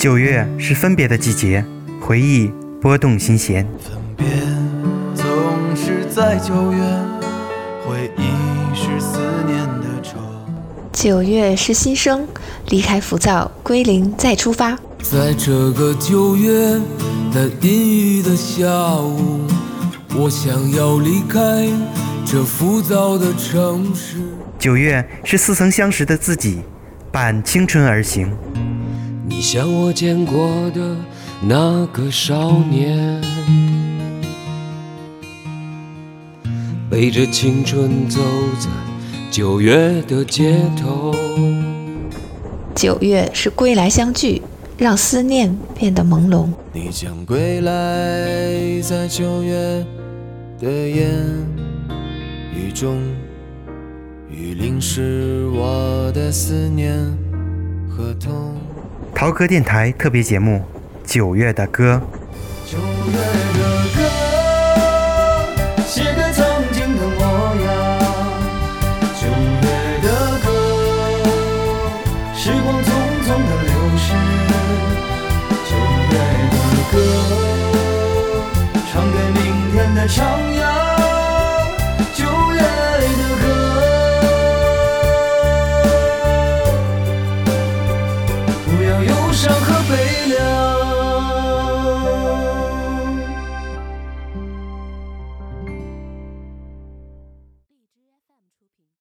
九月是分别的季节，回忆拨动心弦。分别总是在九月，回忆是思念的愁。九月是新生，离开浮躁，归零再出发。在这个九月的阴雨的下午，我想要离开这浮躁的城市。九月是似曾相识的自己，伴青春而行。你像我见过的那个少年，背着青春走在九月的街头。九月是归来相聚，让思念变得朦胧。你将归来，在九月的烟雨中，雨淋湿我的思念和痛。陶歌电台特别节目《九月的歌》。九月的歌，写给曾经的模样。九月的歌，时光匆匆的流逝。九月的歌，唱给明天的徜徉。伤口